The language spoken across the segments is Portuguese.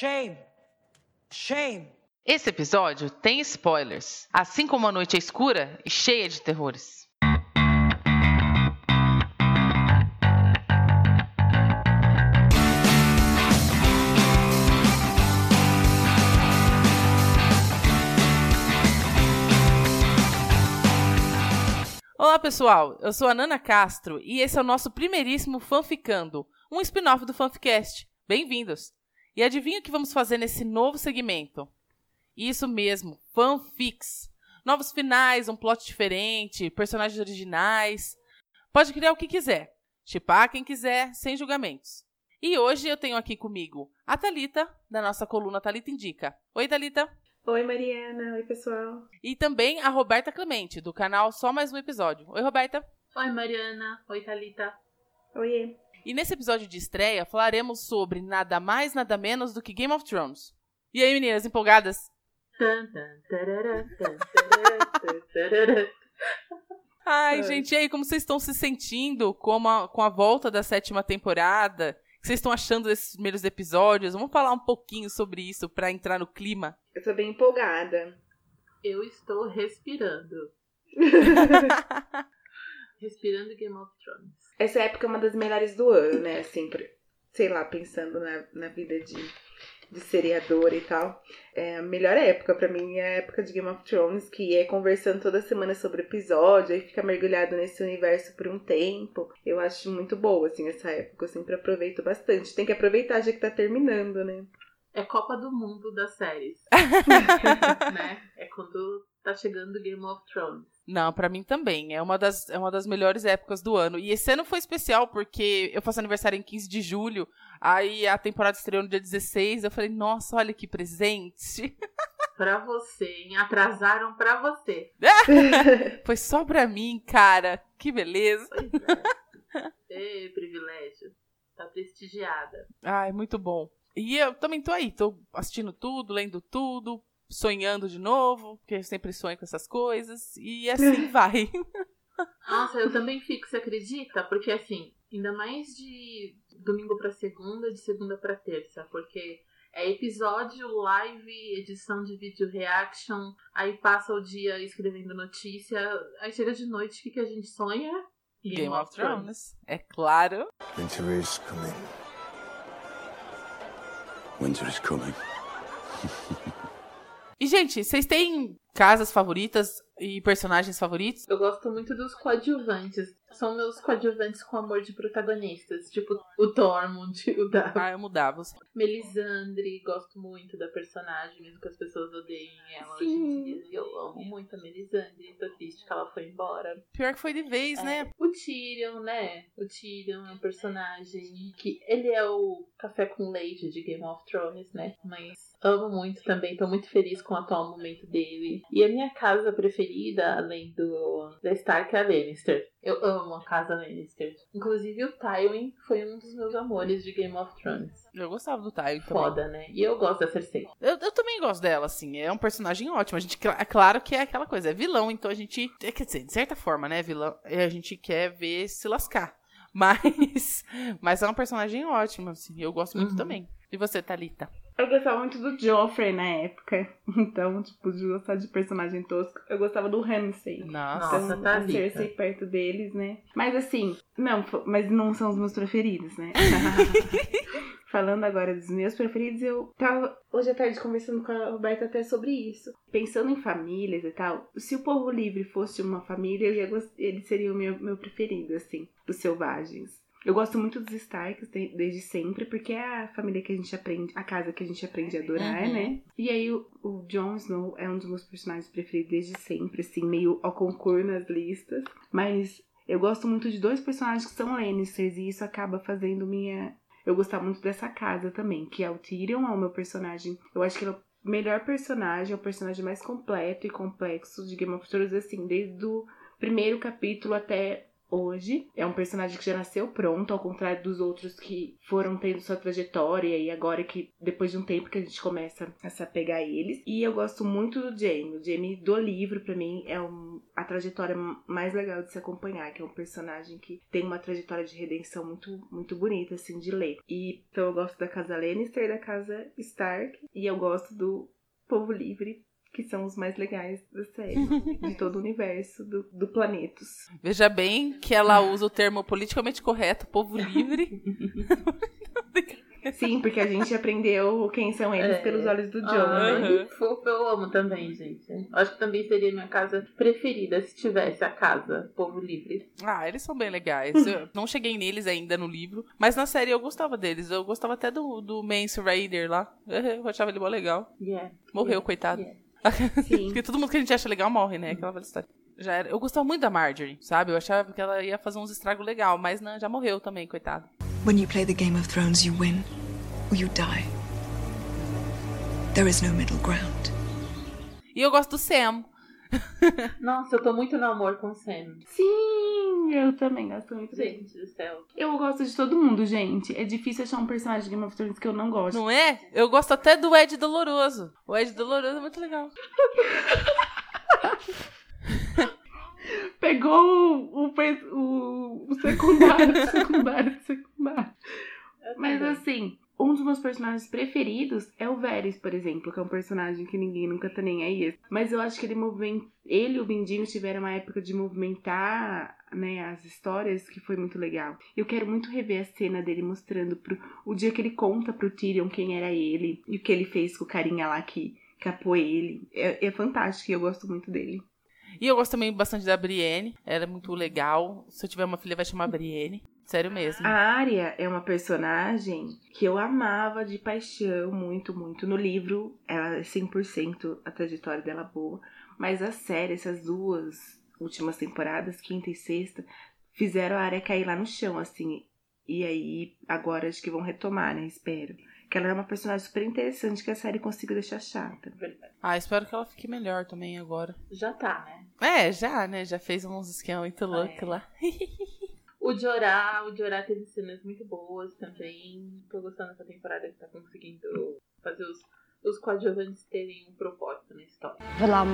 Shame. Shame. Esse episódio tem spoilers, assim como a noite é escura e cheia de terrores. Olá pessoal, eu sou a Nana Castro e esse é o nosso primeiríssimo Fanficando, um spin-off do Fanficast. Bem-vindos! E adivinha o que vamos fazer nesse novo segmento? Isso mesmo, fanfics. Novos finais, um plot diferente, personagens originais. Pode criar o que quiser. Chipar quem quiser, sem julgamentos. E hoje eu tenho aqui comigo a Talita, da nossa coluna Talita Indica. Oi, Talita. Oi, Mariana. Oi, pessoal. E também a Roberta Clemente, do canal Só Mais Um Episódio. Oi, Roberta. Oi, Mariana. Oi, Thalita. Oiê. E nesse episódio de estreia falaremos sobre nada mais, nada menos do que Game of Thrones. E aí, meninas, empolgadas? Ai, gente, e aí, como vocês estão se sentindo com a, com a volta da sétima temporada? O que vocês estão achando desses primeiros episódios? Vamos falar um pouquinho sobre isso pra entrar no clima. Eu tô bem empolgada. Eu estou respirando. Respirando Game of Thrones. Essa época é uma das melhores do ano, né? Assim, pra- sei lá, pensando na, na vida de, de seriador e tal. É, a melhor época pra mim é a época de Game of Thrones, que é conversando toda semana sobre episódio, aí fica mergulhado nesse universo por um tempo. Eu acho muito boa, assim, essa época. Eu sempre aproveito bastante. Tem que aproveitar já que tá terminando, né? É Copa do Mundo das séries. né? É quando tá chegando Game of Thrones. Não, pra mim também. É uma, das, é uma das melhores épocas do ano. E esse ano foi especial porque eu faço aniversário em 15 de julho. Aí a temporada estreou no dia 16. Eu falei, nossa, olha que presente. Pra você, hein? Atrasaram pra você. Foi só pra mim, cara. Que beleza. Pois é. Ê, privilégio. Tá prestigiada. Ai, muito bom. E eu também tô aí, tô assistindo tudo, lendo tudo, sonhando de novo, porque eu sempre sonho com essas coisas, e assim vai. Nossa, eu também fico, você acredita? Porque assim, ainda mais de domingo pra segunda, de segunda pra terça, porque é episódio, live, edição de vídeo reaction, aí passa o dia escrevendo notícia, aí chega de noite, o que, que a gente sonha? Game of Thrones. É claro. Winter is coming. Winter is coming. E, gente, vocês têm casas favoritas e personagens favoritos? Eu gosto muito dos coadjuvantes. São meus coadjuvantes com amor de protagonistas. Tipo o Tormund, o Davos. Ah, eu mudava. Melisandre, gosto muito da personagem, mesmo que as pessoas odeiem ela hoje em dia. Eu amo muito a Melisandre, tô triste que ela foi embora. Pior que foi de vez, É, né? O Tyrion, né? O Tyrion é um personagem que ele é o café com leite de Game of Thrones, né? Mas amo muito também, tô muito feliz com o atual momento dele. E a minha casa preferida, além do da Stark, é a Lannister. Eu amo a casa Lannister. Inclusive o Tywin foi um dos meus amores de Game of Thrones. Eu gostava do Tyrion também. Foda, né? E eu gosto da Cersei. Eu, eu também gosto dela, assim. É um personagem ótimo. A gente, é claro que é aquela coisa, é vilão, então a gente. é, Quer dizer, de certa forma, né? Vilão. é, A gente quer ver se lascar. Mas. Mas é um personagem ótimo, assim. Eu gosto muito Uhum. também. E você, Thalita? Eu gostava muito do Joffrey na época. Então, tipo, de gostar de personagem tosco. Eu gostava do Ramsay. Nossa. Então, tá a. Cersei perto deles, né? Mas assim, não, mas não são os meus preferidos, né? Falando agora dos meus preferidos, eu tava hoje à tarde conversando com a Roberta até sobre isso. Pensando em famílias e tal, se o Povo Livre fosse uma família, eu ia gost... ele seria o meu, meu preferido, assim, dos selvagens. Eu gosto muito dos Starks de- desde sempre, porque é a família que a gente aprende, a casa que a gente aprende a adorar, Uhum. né? E aí o, o Jon Snow é um dos meus personagens preferidos desde sempre, assim, meio ao concurso nas listas. Mas eu gosto muito de dois personagens que são Lannisters, e isso acaba fazendo minha. Eu gostar muito dessa casa também, que é o Tyrion, é o meu personagem. Eu acho que ele é o melhor personagem, é o personagem mais completo e complexo de Game of Thrones, assim, desde o primeiro capítulo até hoje. É um personagem que já nasceu pronto, ao contrário dos outros que foram tendo sua trajetória e agora que depois de um tempo que a gente começa a se apegar a eles. E eu gosto muito do Jamie. O Jamie do livro, para mim, é um, a trajetória mais legal de se acompanhar, que é um personagem que tem uma trajetória de redenção muito, muito bonita, assim, de ler. E então eu gosto da casa Lannister da casa Stark. E eu gosto do Povo Livre que são os mais legais da série, de todo o universo do, do Planetos. Veja bem que ela usa o termo politicamente correto, povo livre. Sim, porque a gente aprendeu quem são eles é. pelos olhos do John. Ah, né? Fofo eu amo também, gente. Acho que também seria minha casa preferida se tivesse a casa Povo Livre. Ah, eles são bem legais. eu não cheguei neles ainda no livro, mas na série eu gostava deles. Eu gostava até do, do Mance Raider lá. Eu achava ele bom legal. Yeah. Morreu, yeah. coitado. Yeah. Sim. Porque todo mundo que a gente acha legal morre, né? Aquela velha história. Já era. Eu gostava muito da Marjorie, sabe? Eu achava que ela ia fazer uns estragos legal, mas não, já morreu também, coitada. When you play the Game of Thrones, you win or you die. There is no middle ground. E eu gosto do Sam. Nossa, eu tô muito no amor com o Sam. Sim, eu também gosto muito dele. Gente do céu. Eu gosto de todo mundo, gente. É difícil achar um personagem de Game of Thrones que eu não gosto. Não é? Eu gosto até do Ed Doloroso. O Ed Doloroso é muito legal. Pegou o, o, o, o secundário, secundário, secundário. Mas assim, um dos meus personagens preferidos é o Varys, por exemplo, que é um personagem que ninguém nunca tá nem aí. Mas eu acho que ele movimenta. Ele e o Bindinho tiveram uma época de movimentar né, as histórias que foi muito legal. Eu quero muito rever a cena dele mostrando pro, o dia que ele conta pro Tyrion quem era ele e o que ele fez com o carinha lá que capou ele. É, é fantástico e eu gosto muito dele. E eu gosto também bastante da Brienne. Ela é muito legal. Se eu tiver uma filha, vai chamar Brienne. Sério mesmo. A Arya é uma personagem que eu amava de paixão, muito, muito. No livro, ela é 100% a trajetória dela boa. Mas a série, essas duas últimas temporadas, quinta e sexta, fizeram a Arya cair lá no chão, assim. E aí, agora acho que vão retomar, né? Espero. Que ela é uma personagem super interessante que a série consiga deixar chata. Ah, espero que ela fique melhor também agora. Já tá, né? É, já, né? Já fez uns esquemas muito loucos é. lá. O Jorá, o Jorá teve cenas muito boas também. Tô gostando dessa temporada que tá conseguindo fazer os, os coadjuvantes terem um propósito na história. Vela.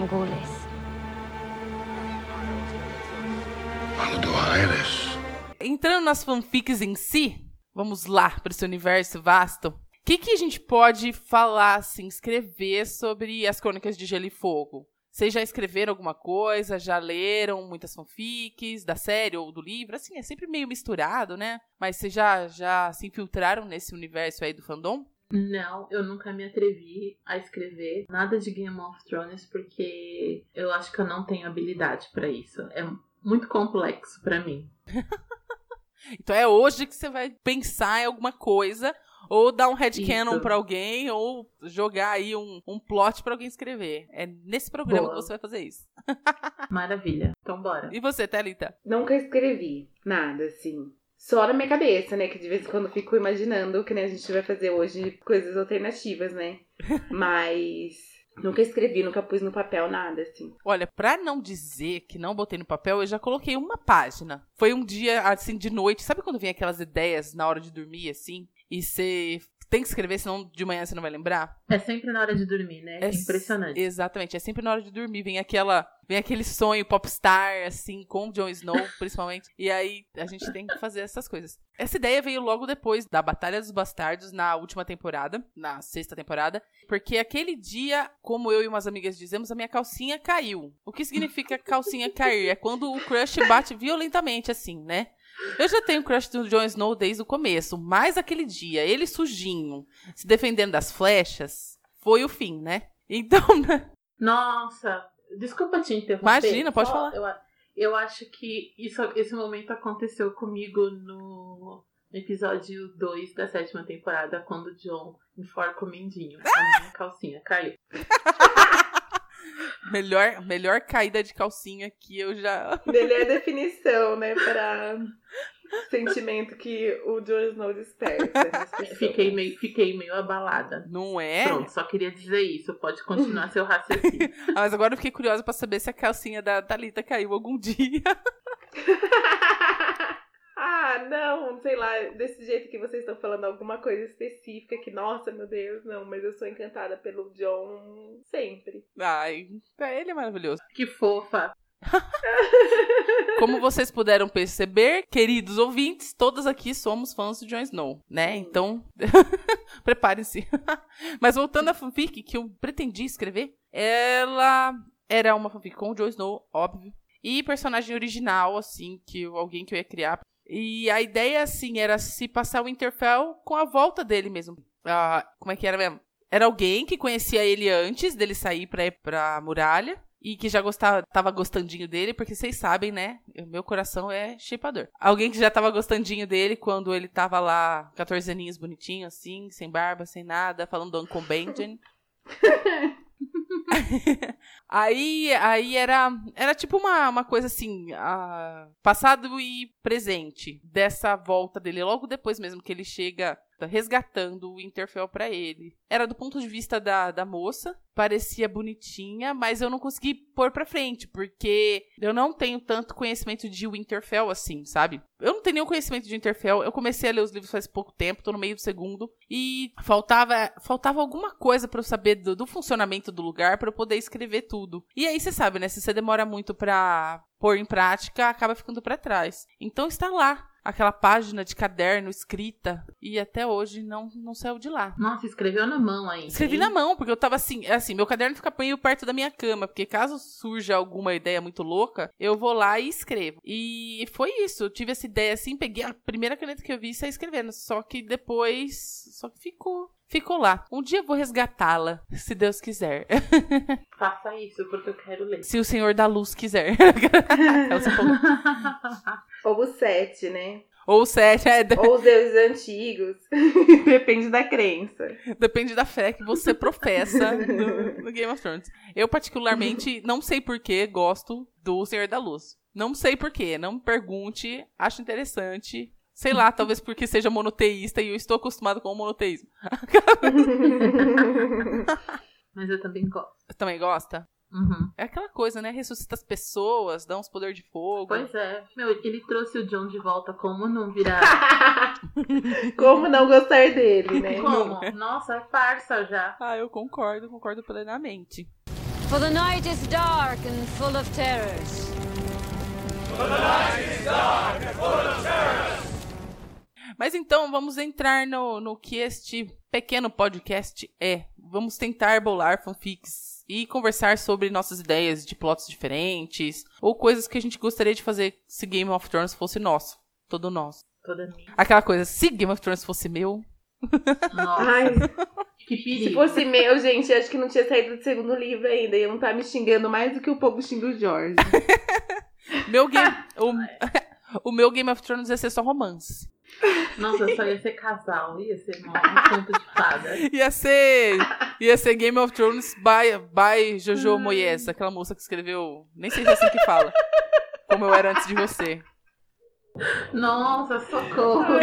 Entrando nas fanfics em si, vamos lá para esse universo vasto. O que, que a gente pode falar, assim, escrever sobre as crônicas de Gelo e Fogo? Vocês já escreveram alguma coisa? Já leram muitas fanfics da série ou do livro? Assim, é sempre meio misturado, né? Mas vocês já, já se infiltraram nesse universo aí do fandom? Não, eu nunca me atrevi a escrever nada de Game of Thrones porque eu acho que eu não tenho habilidade para isso. É muito complexo para mim. então é hoje que você vai pensar em alguma coisa ou dar um headcanon pra alguém, ou jogar aí um, um plot pra alguém escrever. É nesse programa Boa. que você vai fazer isso. Maravilha. Então bora. E você, Thalita? Nunca escrevi nada, assim. Só na minha cabeça, né? Que de vez em quando eu fico imaginando que né, a gente vai fazer hoje coisas alternativas, né? Mas Nunca escrevi, nunca pus no papel nada, assim. Olha, pra não dizer que não botei no papel, eu já coloquei uma página. Foi um dia, assim, de noite. Sabe quando vem aquelas ideias na hora de dormir, assim? E você tem que escrever, senão de manhã você não vai lembrar? É sempre na hora de dormir, né? É impressionante. Exatamente, é sempre na hora de dormir. Vem aquela. Vem aquele sonho popstar, assim, com Jon Snow, principalmente. E aí a gente tem que fazer essas coisas. Essa ideia veio logo depois da Batalha dos Bastardos, na última temporada, na sexta temporada. Porque aquele dia, como eu e umas amigas dizemos, a minha calcinha caiu. O que significa calcinha cair? É quando o crush bate violentamente, assim, né? Eu já tenho crush do Jon Snow desde o começo, mas aquele dia, ele sujinho, se defendendo das flechas, foi o fim, né? Então, né? Nossa, desculpa te interromper. Imagina, pode falar. Eu, eu acho que isso, esse momento aconteceu comigo no episódio 2 da sétima temporada, quando o John enforca o Mindinho. A minha calcinha caiu. melhor, melhor caída de calcinha que eu já. Melhor definição, né, para sentimento que o Jon Snow desperta. Fiquei meio, fiquei meio abalada. Não é? Pronto, só queria dizer isso. Pode continuar seu raciocínio. ah, mas agora eu fiquei curiosa para saber se a calcinha da Thalita caiu algum dia. Ah, não, sei lá, desse jeito que vocês estão falando alguma coisa específica que, nossa, meu Deus, não, mas eu sou encantada pelo John sempre. Ai, ele é maravilhoso. Que fofa. Como vocês puderam perceber, queridos ouvintes, todas aqui somos fãs do Jon Snow, né? Então, preparem-se. Mas voltando à fanfic que eu pretendi escrever, ela era uma fanfic com o Jon Snow, óbvio, e personagem original, assim, que alguém que eu ia criar. E a ideia, assim, era se passar o Winterfell com a volta dele mesmo. Ah, como é que era mesmo? Era alguém que conhecia ele antes dele sair pra pra muralha e que já gostava, tava gostandinho dele, porque vocês sabem, né? Meu coração é chipador. Alguém que já tava gostandinho dele quando ele tava lá, 14 aninhos bonitinho, assim, sem barba, sem nada, falando do Uncle Benjamin. aí aí era, era tipo uma, uma coisa assim, uh, passado e presente dessa volta dele, logo depois mesmo que ele chega resgatando o Winterfell para ele. Era do ponto de vista da, da moça, parecia bonitinha, mas eu não consegui pôr pra frente, porque eu não tenho tanto conhecimento de Winterfell assim, sabe? Eu não tenho nenhum conhecimento de Winterfell. Eu comecei a ler os livros faz pouco tempo, tô no meio do segundo, e faltava faltava alguma coisa para eu saber do, do funcionamento do lugar para eu poder escrever tudo. E aí você sabe, né? Se você demora muito pra pôr em prática, acaba ficando para trás. Então está lá aquela página de caderno escrita e até hoje não, não saiu de lá. Nossa, escreveu na mão aí. Escrevi na mão, porque eu tava assim, é assim, meu caderno fica meio perto da minha cama, porque caso surja alguma ideia muito louca, eu vou lá e escrevo. E foi isso, eu tive essa ideia assim, peguei a primeira caneta que eu vi e saí escrevendo, só que depois, só que ficou ficou lá. Um dia eu vou resgatá-la, se Deus quiser. Faça isso, porque eu quero ler. Se o Senhor da Luz quiser. Ou o sete, né? Ou o sete, é. Ou os deuses antigos. Depende da crença. Depende da fé que você professa no, no Game of Thrones. Eu, particularmente, não sei porquê, gosto do Senhor da Luz. Não sei porquê, não me pergunte, acho interessante. Sei lá, talvez porque seja monoteísta e eu estou acostumado com o monoteísmo. Mas eu também gosto. Também gosta? Uhum. É aquela coisa, né? Ressuscita as pessoas, dá uns poder de fogo. Pois é. Meu, ele trouxe o John de volta. Como não virar? como não gostar dele, né? Como? Nossa, é farsa já. Ah, eu concordo, concordo plenamente. For the night is dark and full of terrors. For the night is dark and full of terrors. Mas então vamos entrar no, no que este pequeno podcast é. Vamos tentar bolar fanfics e conversar sobre nossas ideias de plots diferentes ou coisas que a gente gostaria de fazer se Game of Thrones fosse nosso, todo nosso. Toda Aquela coisa, se Game of Thrones fosse meu. Nossa. Ai, que perigo. se fosse meu, gente, acho que não tinha saído do segundo livro ainda. Eu não tá me xingando mais do que o povo xinga o George. meu game. o, o meu Game of Thrones ia ser só romance. Nossa, só ia ser casal, ia ser um assunto de fada. Ia ser. Ia ser Game of Thrones by, by Jojo Moyes, aquela moça que escreveu. Nem sei se é assim que fala. Como eu era antes de você. Nossa, socorro.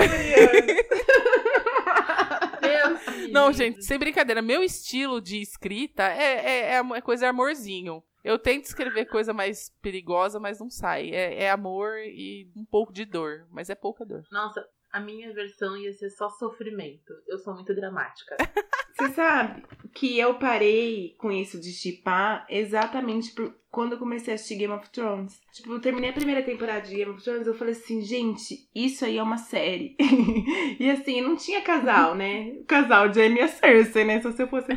Deus Não, gente, sem brincadeira, meu estilo de escrita é, é, é coisa amorzinho. Eu tento escrever coisa mais perigosa, mas não sai. É, é, amor e um pouco de dor, mas é pouca dor. Nossa, a minha versão ia ser só sofrimento. Eu sou muito dramática. Você sabe que eu parei com isso de chipar exatamente por quando eu comecei a assistir Game of Thrones. Tipo, eu terminei a primeira temporada de Game of Thrones, eu falei assim, gente, isso aí é uma série. e assim, não tinha casal, né? O casal Jaime e a Cersei, né? Só se eu fosse.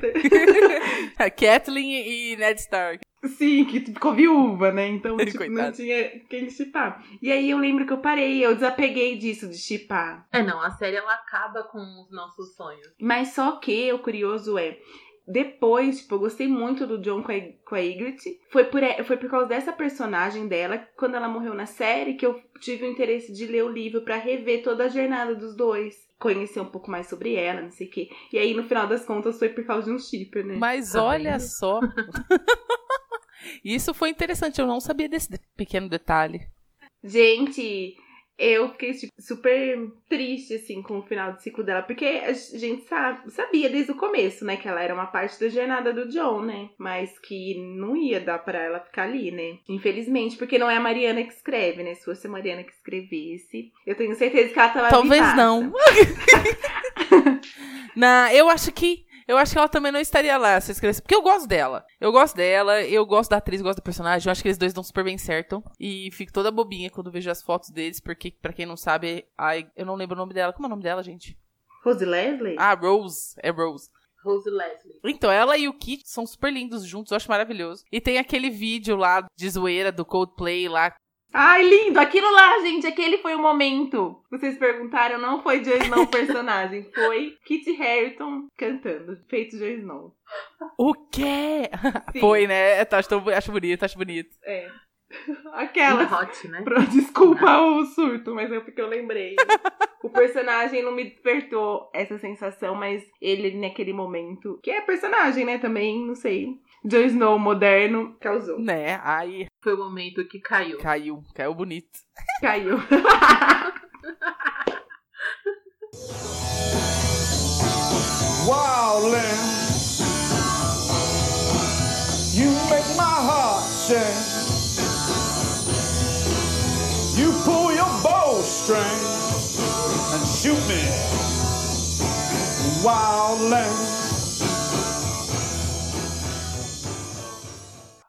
Kathleen e Ned Stark. Sim, que ficou viúva, né? Então tipo, não tinha quem chipar. E aí eu lembro que eu parei, eu desapeguei disso de chipar. É, não, a série ela acaba com os nossos sonhos. Mas só que o curioso é. Depois, tipo, eu gostei muito do John com a, com a Ygritte. Foi por, foi por causa dessa personagem dela, quando ela morreu na série, que eu tive o interesse de ler o livro para rever toda a jornada dos dois conhecer um pouco mais sobre ela, não sei o quê. E aí, no final das contas, foi por causa de um shipper, né? Mas tá olha só. Isso foi interessante, eu não sabia desse pequeno detalhe. Gente, eu fiquei tipo, super triste, assim, com o final do ciclo dela, porque a gente sabe, sabia desde o começo, né, que ela era uma parte da jornada do John, né, mas que não ia dar pra ela ficar ali, né, infelizmente, porque não é a Mariana que escreve, né, se fosse a Mariana que escrevesse, eu tenho certeza que ela tava Talvez vivaça. não. Na, eu acho que eu acho que ela também não estaria lá se escrevesse. Porque eu gosto dela. Eu gosto dela, eu gosto da atriz, gosto do personagem. Eu acho que eles dois dão super bem certo. E fico toda bobinha quando vejo as fotos deles, porque, pra quem não sabe, ai, eu não lembro o nome dela. Como é o nome dela, gente? Rose Leslie? Ah, Rose. É Rose. Rose Leslie. Então, ela e o Kit são super lindos juntos, eu acho maravilhoso. E tem aquele vídeo lá de zoeira do Coldplay lá. Ai, lindo! Aquilo lá, gente, aquele foi o momento. Vocês perguntaram, não foi Jon Snow o personagem, foi Kit Harington cantando, feito Jon Snow. O quê? Sim. Foi, né? Tá, acho, acho bonito, acho bonito. É. Aquela. Hot, né? Pro- Desculpa o surto, mas é porque eu lembrei. o personagem não me despertou essa sensação, mas ele naquele momento, que é personagem, né, também, não sei. Jon Snow moderno causou. Né? Aí Foi o momento que caiu. caiu, caiu bonito. Caiu. Wildland, you make my heart sing. You pull your bowstring and shoot me. Wildland.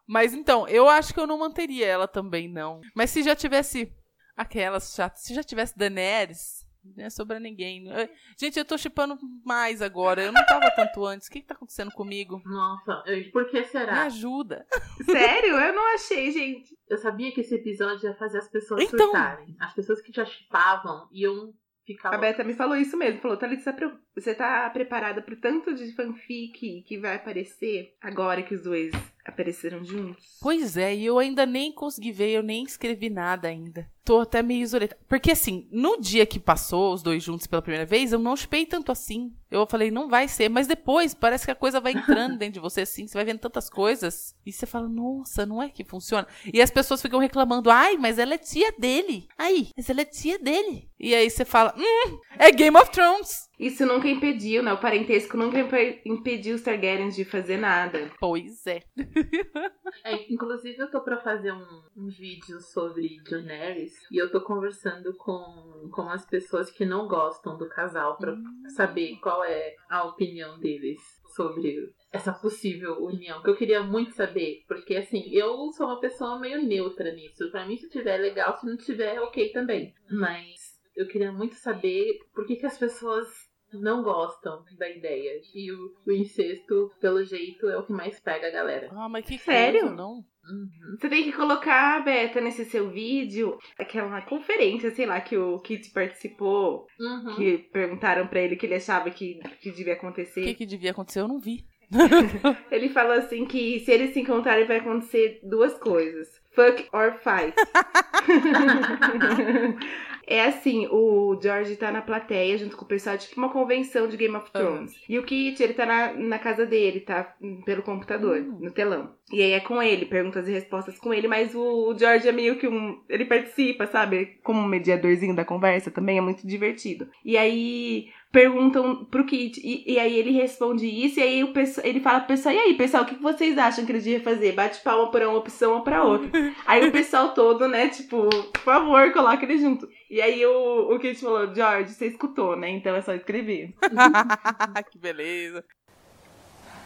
Mas então, eu acho que eu não manteria ela também, não. Mas se já tivesse aquelas chatas, se já tivesse Daenerys, não ia sobrar ninguém. Eu- Gente, eu tô chipando mais agora. Eu não tava tanto antes. O que, que tá acontecendo comigo? Nossa, eu- por que Me será? ajuda. Sério? Eu não achei, gente. Eu sabia que esse episódio ia fazer as pessoas Então. surtarem. As pessoas que já chipavam iam ficar. A Beta me falou isso mesmo. Falou, Thalita, tá você tá preparada pro tanto de fanfic que vai aparecer agora que os dois apareceram juntos? Pois é, e eu ainda nem consegui ver, eu nem escrevi nada ainda. Tô até meio isolada. Porque assim, no dia que passou os dois juntos pela primeira vez, eu não chipei tanto assim. Eu falei, não vai ser. Mas depois, parece que a coisa vai entrando dentro de você assim, você vai vendo tantas coisas. E você fala, nossa, não é que funciona. E as pessoas ficam reclamando, ai, mas ela é tia dele. Ai, mas ela é tia dele. E aí você fala, hum, é Game of Thrones. Isso nunca impediu, né? O parentesco nunca impe- impediu os Targaryens de fazer nada. Pois é. É, inclusive, eu tô pra fazer um, um vídeo sobre Daenerys e eu tô conversando com, com as pessoas que não gostam do casal pra saber qual é a opinião deles sobre essa possível união. Que eu queria muito saber, porque assim, eu sou uma pessoa meio neutra nisso. Pra mim, se tiver legal, se não tiver, ok também. Mas eu queria muito saber por que, que as pessoas não gostam da ideia. E o, o incesto, pelo jeito, é o que mais pega a galera. Ah, mas que Sério? coisa, não? Uhum. Você tem que colocar, Beta, nesse seu vídeo, aquela conferência, sei lá, que o Kit participou, Uhum. que perguntaram pra ele o que ele achava que, que devia O que, acontecer. que devia acontecer? Eu não vi. Ele falou assim que se eles se encontrarem vai acontecer duas coisas. Fuck or fight. É assim, o George tá na plateia junto com o pessoal, tipo uma convenção de Game of Thrones. E o Kit, ele tá na, na casa dele, tá? Pelo computador, no telão. E aí é com ele, perguntas e respostas com ele, mas o, o George é meio que um. Ele participa, sabe? Como um mediadorzinho da conversa também, é muito divertido. E aí perguntam pro Kit, e, e aí ele responde isso, e aí o pessoal, ele fala pro pessoal, e aí, pessoal, o que vocês acham que ele devia fazer? Bate palma pra uma opção ou pra outra. aí o pessoal todo, né, tipo, por favor, coloca ele junto. E aí o, o Kit falou, George, você escutou, né? Então é só escrever. que beleza.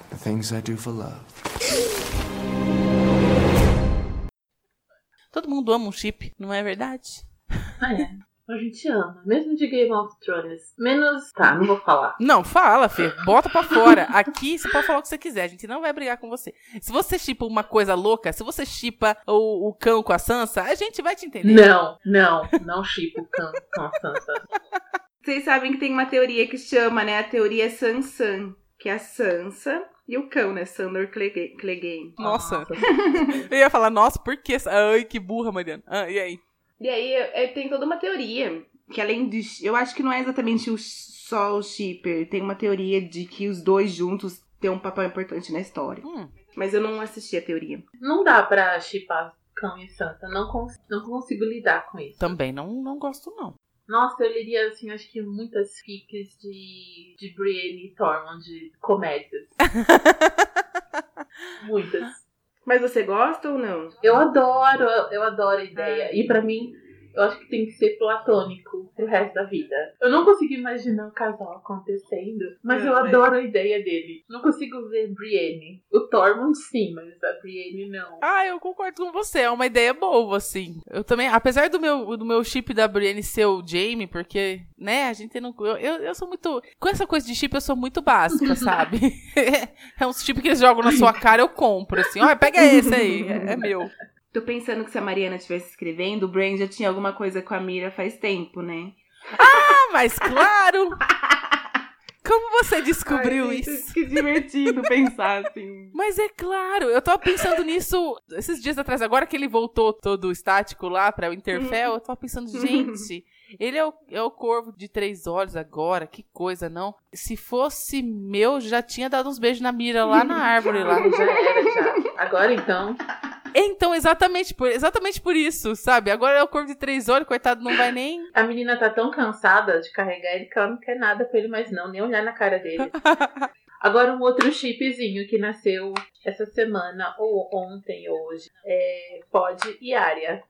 The things I do for love. Todo mundo ama um chip, não é verdade? Ah, é. A gente ama, mesmo de Game of Thrones. Menos. Tá, não vou falar. Não, fala, Fê. Bota pra fora. Aqui você pode falar o que você quiser. A gente não vai brigar com você. Se você chipa uma coisa louca, se você chipa o, o cão com a Sansa, a gente vai te entender. Não, não, não chipo com, com a Sansa. Vocês sabem que tem uma teoria que chama, né, a teoria Sansan, que é a Sansa e o cão, né, Sandor. Clegane. Nossa. Eu ia falar, nossa, por que? Ai, que burra, Mariana. Ah, e aí? E aí é, tem toda uma teoria que além de, eu acho que não é exatamente o, só o shipper, tem uma teoria de que os dois juntos têm um papel importante na história. Hum. Mas eu não assisti a teoria. Não dá pra chipar Cão e Santa. Não, cons não consigo lidar com isso. Também não, não gosto, não. Nossa, eu leria, assim, acho que muitas fics de, de Brienne e Tormund, de comédias. muitas. Mas você gosta ou não? Eu adoro, eu adoro a ideia. E pra mim, eu acho que tem que ser platônico pro resto da vida. Eu não consigo imaginar o casal acontecendo, mas Não, eu é. adoro a ideia dele. Não consigo ver Brienne. O Tormund sim, mas a Brienne não. Ah, eu concordo com você. É uma ideia boa, assim. Eu também, apesar do meu, do meu chip da Brienne ser o Jamie, porque, né, a gente não. Eu, eu, eu sou muito. Com essa coisa de chip, eu sou muito básica, sabe? é um chip que eles jogam na sua cara, eu compro, assim. Ó, pega esse aí, é, é meu. Tô pensando que se a Mariana estivesse escrevendo, o Brain já tinha alguma coisa com a Mira faz tempo, né? Ah, mas claro! Como você descobriu Ai, gente, isso? Que divertido pensar assim. Mas é claro, eu tava pensando nisso esses dias atrás, agora que ele voltou todo estático lá pra Winterfell, eu tava pensando, gente, ele é o, é o corvo de três olhos agora, que coisa, não? Se fosse meu, já tinha dado uns beijos na mira lá na árvore lá. Já era, já. Agora então. Então, exatamente por, exatamente por isso, sabe? Agora é o corvo de três olhos, coitado, não vai nem. A menina tá tão cansada de carregar ele que ela não quer nada com ele mais não, nem olhar na cara dele. Agora um outro chipzinho que nasceu essa semana, ou ontem, ou hoje, é Pod e Arya.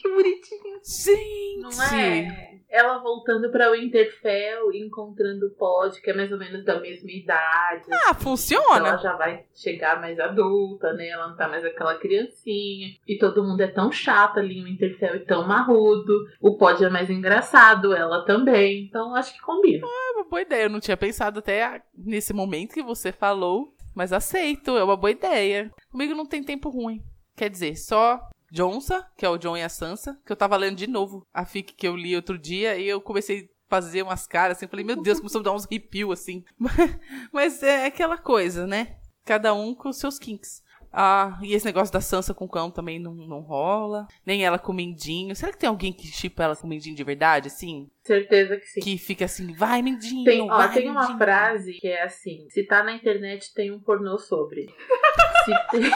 Que bonitinho. Gente! Não é? Ela voltando pra Winterfell e encontrando o Pod, que é mais ou menos da mesma idade. Ah, Ela funciona! já vai chegar mais adulta, né? Ela não tá mais aquela criancinha. E todo mundo é tão chato ali em Winterfell e tão marrudo. O Pod é mais engraçado, ela também. Então acho que combina. É uma boa ideia. Eu não tinha pensado até nesse momento que você falou, mas aceito, é uma boa ideia. Comigo não tem tempo ruim. Quer dizer, só Jonsa, que é o John e a Sansa, que eu tava lendo de novo a fic que eu li outro dia e eu comecei a fazer umas caras assim, falei, meu Deus, começou a dar uns arrepio assim. Mas é aquela coisa, né? Cada um com os seus kinks. Ah, e esse negócio da Sansa com o cão também não, não rola. Nem ela com o Mindinho. Será que tem alguém que chipa ela com o Mindinho de verdade, assim? Certeza que sim. Que fica assim, vai, Mindinho, Tem, ó, vai, tem uma frase que é assim: se tá na internet, tem um pornô sobre. Se tem.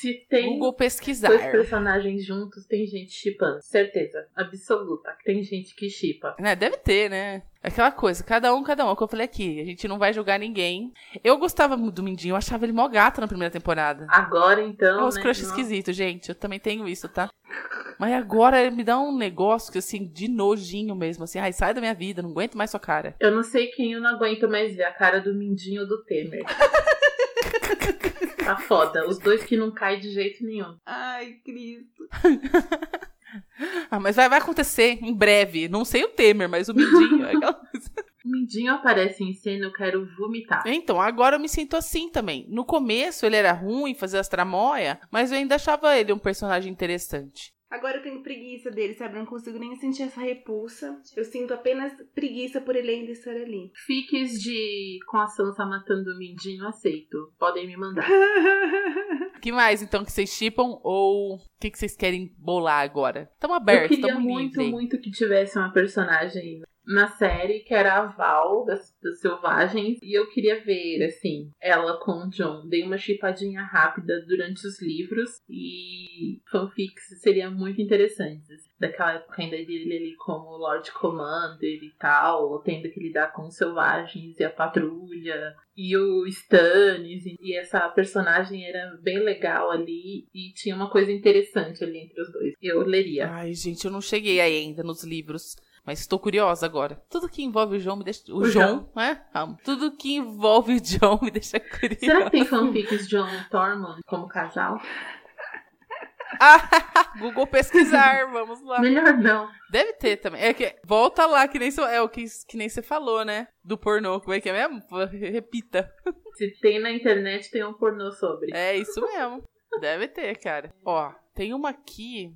Se tem Google pesquisar. dois personagens juntos, tem gente chipando. Certeza. Absoluta. que Tem gente que chipa. Né, deve ter, né? Aquela coisa, cada um, cada um. É o que eu falei aqui. A gente não vai julgar ninguém. Eu gostava do Mindinho, eu achava ele mó gato na primeira temporada. Agora então. É os né, crush nossa. esquisitos, gente. Eu também tenho isso, tá? Mas agora ele me dá um negócio que, assim, de nojinho mesmo. Assim, ai, sai da minha vida, não aguento mais sua cara. Eu não sei quem eu não aguento mais ver, a cara do Mindinho ou do Temer. tá foda. Os dois que não caem de jeito nenhum. Ai, Cristo. Ah, mas vai, vai acontecer em breve. Não sei o Temer, mas o Mindinho. é aquela coisa. O Mindinho aparece em cena, eu quero vomitar. Então, agora eu me sinto assim também. No começo ele era ruim, fazia as tramóia, mas eu ainda achava ele um personagem interessante. Agora eu tenho preguiça dele, sabe? Eu não consigo nem sentir essa repulsa. Eu sinto apenas preguiça por ele ainda estar ali. Fiques de com a Sansa matando o Mindinho, aceito. Podem me mandar. O que mais, então, que vocês chipam ou o que, que vocês querem bolar agora? Estamos Eu abertos, queria estamos muito, livres. muito que tivesse uma personagem na série que era a Val das, das Selvagens. E eu queria ver, assim, ela com o John. Dei uma chipadinha rápida durante os livros. E fanfics seriam muito interessantes. Daquela época ainda dele ali como Lord Commander e tal. Tendo que lidar com os selvagens e a patrulha. E o Stannis. E essa personagem era bem legal ali. E tinha uma coisa interessante ali entre os dois. Eu leria. Ai, gente, eu não cheguei aí ainda nos livros. Mas estou curiosa agora. Tudo que envolve o João me deixa. O, O João, né? Amo. Tudo que envolve o John me deixa curiosa. Será que tem fanfics John e Tormund como casal? Ah, Google pesquisar, vamos lá. Melhor não. Deve ter também. É que volta lá, que nem é o que, que nem você falou, né? Do pornô. Como é que é mesmo? Repita. Se tem na internet, tem um pornô sobre. É isso mesmo. Deve ter, cara. Ó, tem uma aqui.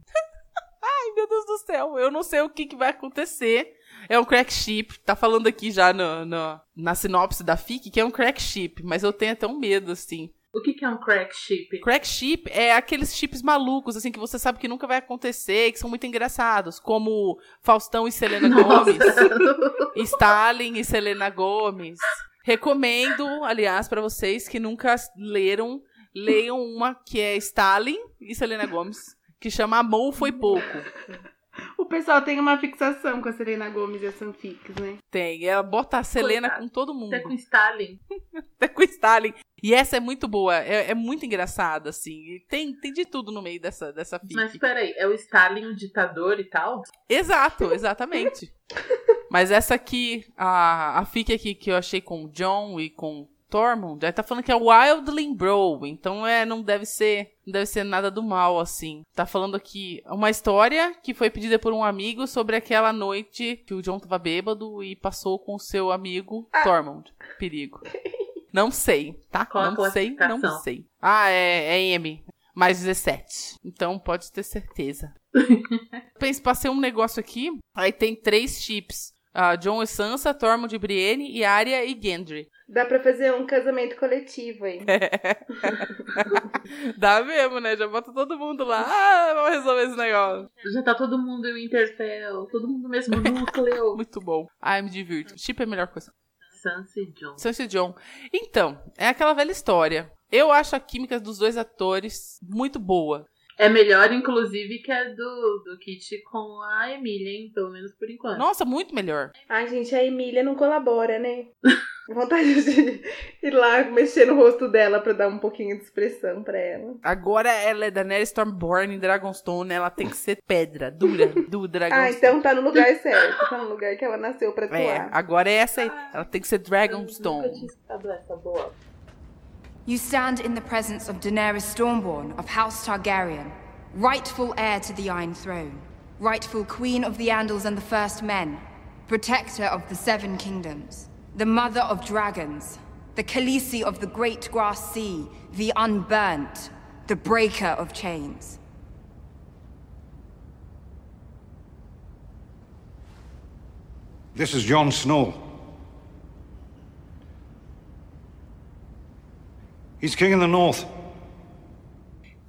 Meu Deus do céu. Eu não sei o que, que vai acontecer. É um crack ship. Tá falando aqui já no, no- na sinopse da FIC que é um crack ship. Mas eu tenho até um medo, assim. O que, que é um crack ship? Crack ship é aqueles chips malucos, assim, que você sabe que nunca vai acontecer, que são muito engraçados. Como Faustão e Selena Gomes. Stalin e Selena Gomes. Recomendo, aliás, pra vocês que nunca leram leiam uma que é Stalin e Selena Gomes, que chama Amor Foi Pouco. O pessoal tem uma fixação com a Selena Gomes e as fanfics, né? Tem. Ela bota a Selena Coitada. com todo mundo. Até com Stalin. Até com Stalin. E essa é muito boa. É, é muito engraçada, assim. E tem, tem de tudo no meio dessa, dessa fic. Mas peraí, é o Stalin o ditador e tal? Exato, exatamente. Mas essa aqui, a, a fic aqui que eu achei com o John e com Tormund, aí tá falando que é Wildling Bro, então é, não deve ser, não deve ser nada do mal, assim. Tá falando aqui uma história que foi pedida por um amigo sobre aquela noite que o John tava bêbado e passou com o seu amigo Tormund. Perigo. Não sei, tá? Qual não sei, não sei. Ah, é, é M. Mais 17. Então pode ter certeza. Pense, passei um negócio aqui. Aí tem três chips. Ah, John e Sansa, Tormund e Brienne, e Arya e Gendry. Dá pra fazer um casamento coletivo aí. Dá mesmo, né? Já bota todo mundo lá. Ah, vamos resolver esse negócio. Já tá todo mundo em Winterfell, todo mundo no mesmo núcleo. Muito bom. Ai, me divirto. Chip é a melhor coisa. Sansa e Jon. Sansa e John. Então, é aquela velha história. Eu acho a química dos dois atores muito boa. É melhor, inclusive, que a do, do Kit com a Emília, hein? Pelo menos por enquanto. Nossa, muito melhor. Ai, gente, a Emília não colabora, né? Vontade de ir lá mexer no rosto dela pra dar um pouquinho de expressão pra ela. Agora ela é Daenerys Stormborn em Dragonstone. Ela tem que ser pedra, dura, do Ah, Dragonstone. então tá no lugar certo. Tá no lugar que ela nasceu pra É, atuar. agora é essa aí. Ela tem que ser Eu nunca tinha Dragonstone. essa boa. You stand in the presence of Daenerys Stormborn of House Targaryen, rightful heir to the Iron Throne, rightful queen of the Andals and the First Men, protector of the Seven Kingdoms, the mother of dragons, the Khaleesi of the Great Grass Sea, the Unburnt, the breaker of chains. This is Jon Snow. He's king in the north.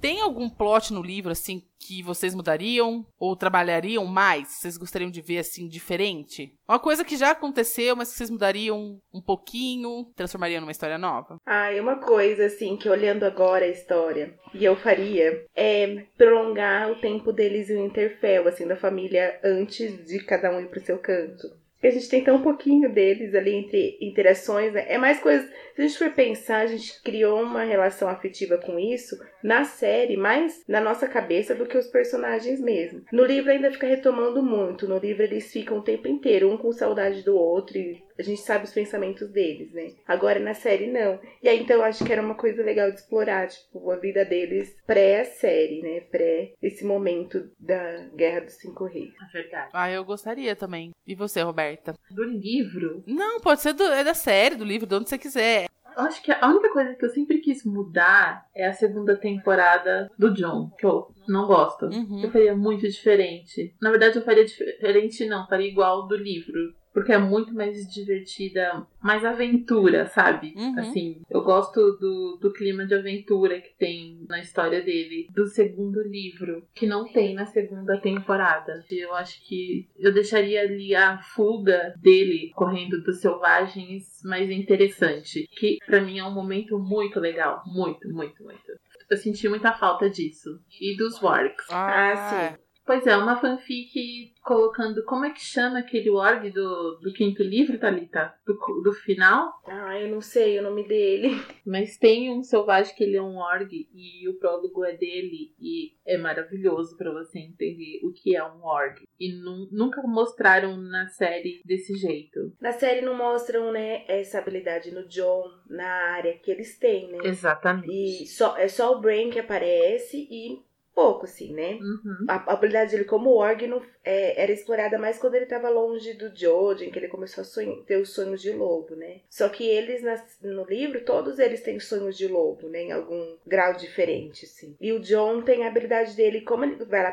Tem algum plot no livro, assim, que vocês mudariam? Ou trabalhariam mais? Vocês gostariam de ver, assim, diferente? Uma coisa que já aconteceu, mas que vocês mudariam um pouquinho, transformariam numa história nova? Ah, e uma coisa, assim, que olhando agora a história, e eu faria, é prolongar o tempo deles em Winterfell, assim, da família, antes de cada um ir pro seu canto. A gente tem tão pouquinho deles ali entre interações, né? É mais coisa. Se a gente for pensar, a gente criou uma relação afetiva com isso na série, mais na nossa cabeça do que os personagens mesmo. No livro ainda fica retomando muito. No livro eles ficam o tempo inteiro, um com saudade do outro, e a gente sabe os pensamentos deles, né? Agora na série não. E aí então eu acho que era uma coisa legal de explorar, tipo, a vida deles pré-série, né? Pré esse momento da Guerra dos Cinco Reis. É verdade. Ah, eu gostaria também. E você, Roberta? Do livro, Não, pode ser do, é da série, do livro, de onde você quiser. Eu acho que a única coisa que eu sempre quis mudar é a segunda temporada do John, que eu não gosto. Uhum. Eu faria muito diferente. Na verdade, eu faria diferente, não, faria igual do livro. Porque é muito mais divertida, mais aventura, sabe? Uhum. Assim, eu gosto do, do clima de aventura que tem na história dele, do segundo livro, que não tem na segunda temporada. E Eu acho que eu deixaria ali a fuga dele correndo dos selvagens mais interessante. Que pra mim é um momento muito legal. Muito, muito, muito. Eu senti muita falta disso. E dos Wargs. Ah, sim. Pois é, uma fanfic colocando. Como é que chama aquele org do, do quinto livro, Thalita? Do, do final? Ah, eu não sei o nome dele. Mas tem um selvagem que ele é um org e o prólogo é dele e é maravilhoso pra você entender o que é um org. E nu- nunca mostraram na série desse jeito. Na série não mostram, né, essa habilidade no John, na área que eles têm, né? Exatamente. E só, é só o Brain que aparece e pouco, assim, né? Uhum. A, a habilidade dele como org não- é, era explorada mais quando ele tava longe do Jojen, que ele começou a sonho- ter os sonhos de lobo, né? Só que eles, nas- no livro, todos eles têm sonhos de lobo, né? Em algum grau diferente, assim. E o John tem a habilidade dele, como ele vai lá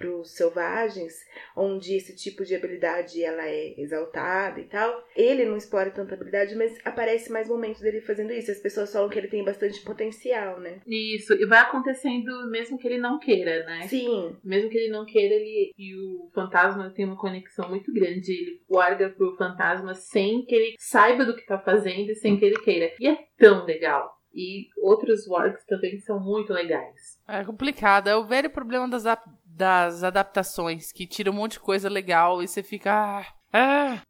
pros, pros selvagens, onde esse tipo de habilidade ela é exaltada e tal, ele não explora tanta habilidade, mas aparece mais momentos dele fazendo isso. As pessoas falam que ele tem bastante potencial, né? Isso, e vai acontecendo mesmo que ele não queira, né? Sim, Mesmo que ele não queira, ele e o fantasma tem uma conexão muito grande. Ele larga pro fantasma sem que ele saiba do que tá fazendo e sem que ele queira. E é tão legal. E outros wargs também são muito legais. É complicado. É o velho problema das, das adaptações, que tira um monte de coisa legal e você fica. Ah, ah.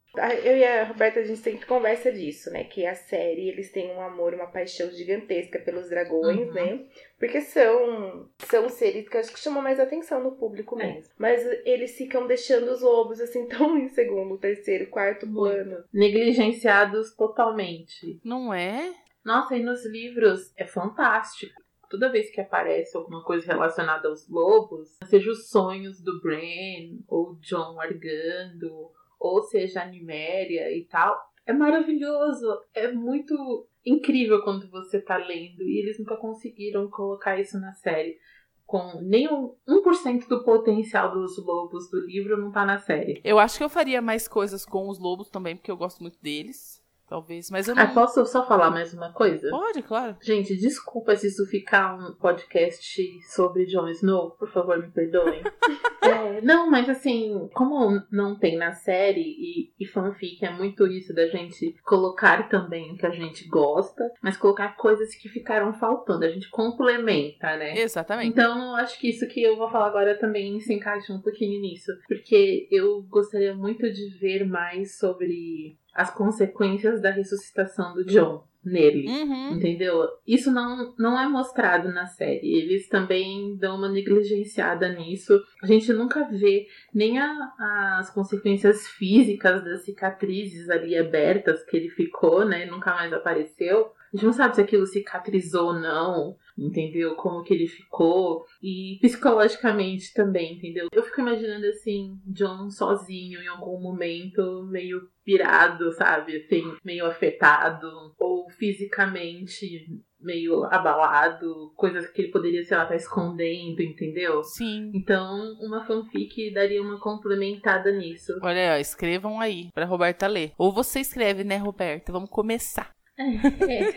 Eu e a Roberta, a gente sempre conversa disso, né? Que a série, eles têm um amor, uma paixão gigantesca pelos dragões, uhum. né? Porque são, são seres que eu acho que chamam mais atenção no público é. mesmo. Mas eles ficam deixando os lobos, assim, tão em segundo, terceiro, quarto plano. Negligenciados totalmente. Não é? Nossa, e nos livros é fantástico toda vez que aparece alguma coisa relacionada aos lobos, seja os sonhos do Bran, ou John largando, ou seja a Niméria e tal, é maravilhoso, é muito incrível quando você tá lendo e eles nunca conseguiram colocar isso na série. Com nem um 1% do potencial dos lobos do livro não tá na série. Eu acho que eu faria mais coisas com os lobos também, porque eu gosto muito deles talvez. Mas eu não. Ah, posso só falar mais uma coisa? Pode, claro. Gente, desculpa se isso ficar um podcast sobre Jon Snow, por favor, me perdoem. é, não, mas assim, como não tem na série e, e fanfic é muito isso da gente colocar também o que a gente gosta, mas colocar coisas que ficaram faltando, a gente complementa, né? Exatamente. Então, acho que isso que eu vou falar agora também se encaixa um pouquinho nisso, porque eu gostaria muito de ver mais sobre as consequências da ressuscitação do John nele, uhum. entendeu? Isso não, não é mostrado na série. Eles também dão uma negligenciada nisso. A gente nunca vê nem a, as consequências físicas das cicatrizes ali abertas que ele ficou, né? Nunca mais apareceu. A gente não sabe se aquilo cicatrizou ou não, entendeu? Como que ele ficou. E psicologicamente também, entendeu? Eu fico imaginando assim, John sozinho em algum momento, meio pirado, sabe? Assim, meio afetado. Ou fisicamente meio abalado, coisas que ele poderia, sei lá, estar tá escondendo, entendeu? Sim. Então, uma fanfic daria uma complementada nisso. Olha, ó, escrevam aí pra Roberta ler. Ou você escreve, né, Roberta? Vamos começar. É.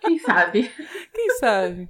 Quem sabe? Quem sabe?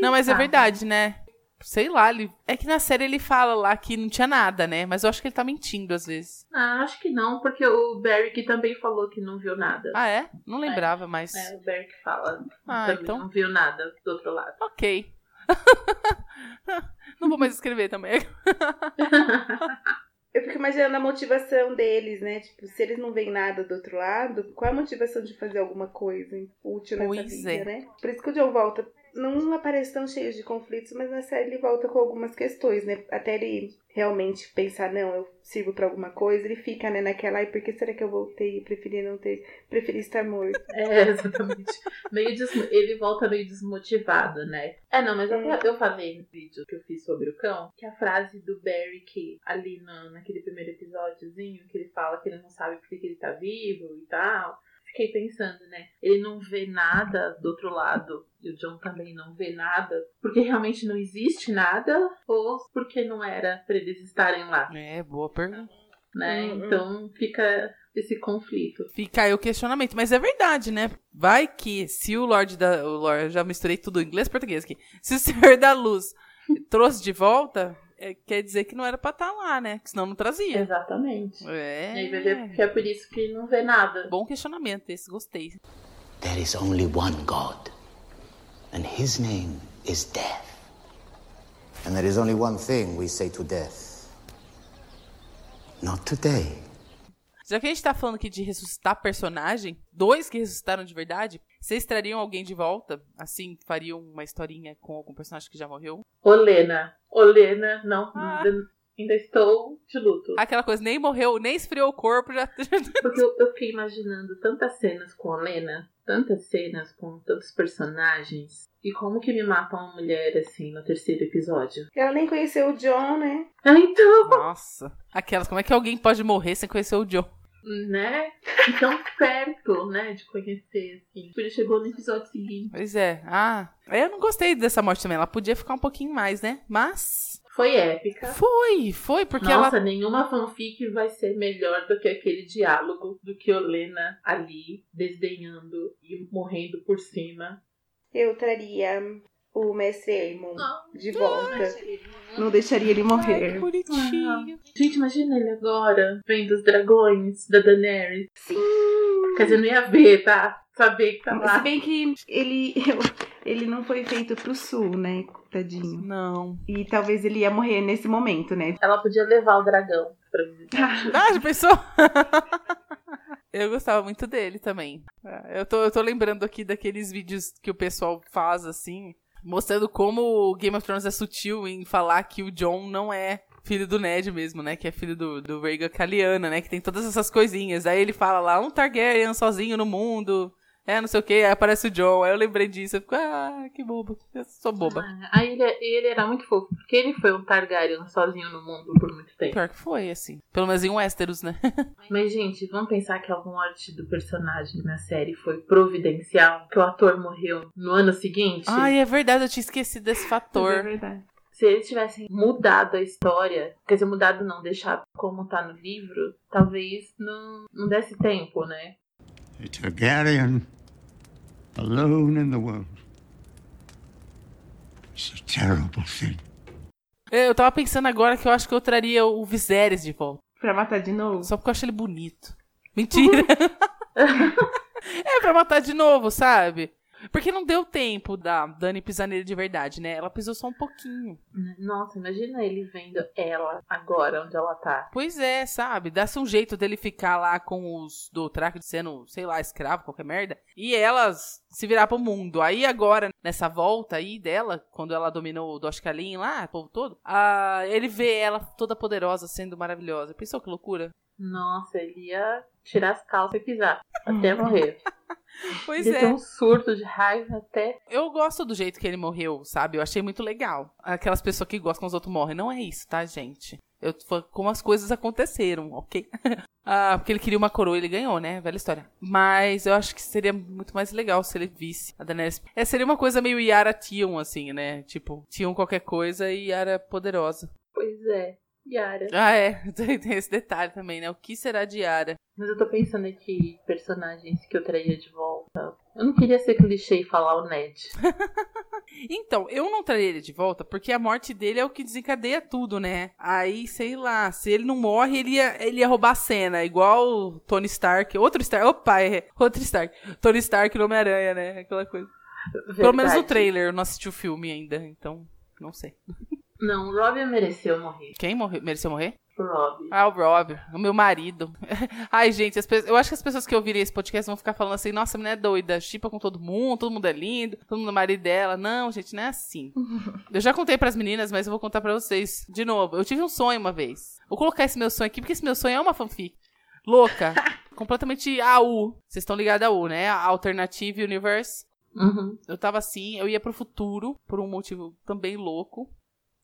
Não, mas é verdade, né? Sei lá, ele... é que na série ele fala lá que não tinha nada, né? Mas eu acho que ele tá mentindo às vezes. Ah, acho que não, porque o Barry também falou que não viu nada. Ah, é? Não lembrava, é. mas. É, o Barry que fala. Ah, então. Não viu nada do outro lado. Ok. não vou mais escrever também. Eu fico imaginando a motivação deles, né? Tipo, se eles não veem nada do outro lado, qual é a motivação de fazer alguma coisa útil nessa pois vida, é. né? Por isso que o John volta não aparece tão cheio de conflitos, mas na série ele volta com algumas questões, né? Até ele realmente pensar, não, eu sirvo para alguma coisa, ele fica, né, naquela, ai, por que será que eu voltei? Preferi não ter, preferi estar morto. É, exatamente. meio des... Ele volta meio desmotivado, né? É, não, mas eu, é. eu falei no vídeo que eu fiz sobre o cão, que a frase do Barry que ali no, naquele primeiro episódiozinho, que ele fala que ele não sabe por que ele tá vivo e tal fiquei pensando, né? Ele não vê nada do outro lado e o John também não vê nada, porque realmente não existe nada ou porque não era para eles estarem lá? É, boa pergunta. Né? Uhum. Então fica esse conflito. Fica aí o questionamento, mas é verdade, né? Vai que se o Lorde da. O Lorde, já misturei tudo inglês e português aqui. Se o Senhor da Luz trouxe de volta, é, quer dizer que não era pra estar tá lá, né? Que senão não trazia. Exatamente. É. E aí vai ver que é por isso que não vê nada. Bom questionamento esse, gostei. There is only one God, and his name is death. And there is only one thing we say to death. Not today. Já que a gente tá falando aqui de ressuscitar personagem, dois que ressuscitaram de verdade, vocês trariam alguém de volta? Assim, fariam uma historinha com algum personagem que já morreu? Olena. Olena, não. Ah. Ainda estou de luto. Aquela coisa, nem morreu, nem esfriou o corpo, já. Porque eu, eu fiquei imaginando tantas cenas com Olena, tantas cenas com tantos personagens. E como que me mata uma mulher assim no terceiro episódio? Ela nem conheceu o John, né? Ah, então. Nossa. Aquelas, como é que alguém pode morrer sem conhecer o John? Né? Tão perto, né, de conhecer, assim. Tipo, ele chegou no episódio seguinte. Pois é. Ah, eu não gostei dessa morte também. Ela podia ficar um pouquinho mais, né? Mas. Foi épica. Foi, foi, porque Nossa, ela... nenhuma fanfic vai ser melhor do que aquele diálogo do que Olena ali desdenhando e morrendo por cima. Eu traria o mestre Aemon de volta. Não deixaria ele morrer. Ai, bonitinho. Gente, imagina ele agora vendo os dragões da Daenerys. Sim. Quer dizer, não ia ver, tá? saber que tá lá. Se bem que ele, ele não foi feito pro sul, né? Tadinho. Não. E talvez ele ia morrer nesse momento, né? Ela podia levar o dragão pra visitar. Ah, já pensou? Eu gostava muito dele também. É, Eu tô, eu tô lembrando aqui daqueles vídeos que o pessoal faz, assim, mostrando como o Game of Thrones é sutil em falar que o John não é filho do Ned mesmo, né? Que é filho do, do Rhaegar Caliana, né? Que tem todas essas coisinhas. Aí ele fala lá, um Targaryen sozinho no mundo. É, não sei o que, aí aparece o John. Aí eu lembrei disso. Eu fico, ah, que bobo. Eu sou boba. Ah, Aí ele, ele era muito fofo, porque ele foi um Targaryen sozinho no mundo por muito tempo. Pior que foi, assim. Pelo menos em Westeros, né? Mas, gente, vamos pensar que a morte do personagem na série foi providencial, que o ator morreu no ano seguinte? Ai, é verdade, eu tinha esquecido desse É fator. verdade. Se eles tivessem mudado a história, quer dizer, mudado não, deixado como tá no livro, talvez não, não desse tempo, né? A Targaryen, alone in the world. It's a terrible thing. Eu tava pensando agora que eu acho que eu traria o Viserys de volta. Pra matar de novo? Só porque eu acho ele bonito. Mentira. é pra matar de novo, sabe? Porque não deu tempo da Dani pisar nele de verdade, né? Ela pisou só um pouquinho. Nossa, imagina ele vendo ela agora, onde ela tá. Pois é, sabe? Dá-se um jeito dele ficar lá com os do traque sendo, sei lá, escravo, qualquer merda. E elas se virar pro mundo. Aí agora, nessa volta aí dela, quando ela dominou o Doshkalin lá, o povo todo, ah, ele vê ela toda poderosa, sendo maravilhosa. Pensou que loucura? Nossa, ele ia tirar as calças e pisar até morrer. Pois Ele é. um surto de raiva até. Eu gosto do jeito que ele morreu, sabe? Eu achei muito legal. Aquelas pessoas que gostam que os outros morrem. Não é isso, tá, gente? Eu como as coisas aconteceram, ok? ah, porque ele queria uma coroa e ele ganhou, né? Velha história. Mas eu acho que seria muito mais legal se ele visse a Daenerys. É, seria uma coisa meio Yara Tion, assim, né? Tipo, Tion qualquer coisa e Yara poderosa. Pois é, Yara. Ah, é. Tem esse detalhe também, né? O que será de Yara? Mas eu tô pensando aqui personagens que eu traria de volta. Eu não queria ser clichê e falar o Ned. Então, eu não traria ele de volta porque a morte dele é o que desencadeia tudo, né? Aí, sei lá, se ele não morre, ele ia, ele ia roubar a cena, igual Tony Stark. Outro Stark, opa, é outro Stark. Tony Stark no Homem-Aranha, né? Aquela coisa. Pelo menos no Verdade. trailer, eu não assisti o filme ainda, então não sei. Não, o Robin mereceu morrer. Quem morreu, mereceu morrer? O Robin. Ah, o Rob, o meu marido. Ai, gente, as pe- eu acho que as pessoas que ouvirem esse podcast vão ficar falando assim: nossa, a menina é doida, chipa com todo mundo, todo mundo é lindo, todo mundo é marido dela. Não, gente, não é assim. eu já contei pras meninas, mas eu vou contar pra vocês de novo. Eu tive um sonho uma vez. Vou colocar esse meu sonho aqui, porque esse meu sonho é uma fanfic. Louca. completamente AU. Vocês estão ligados a U, né? Alternative Universe. Uhum. Eu tava assim, eu ia pro futuro, por um motivo também louco.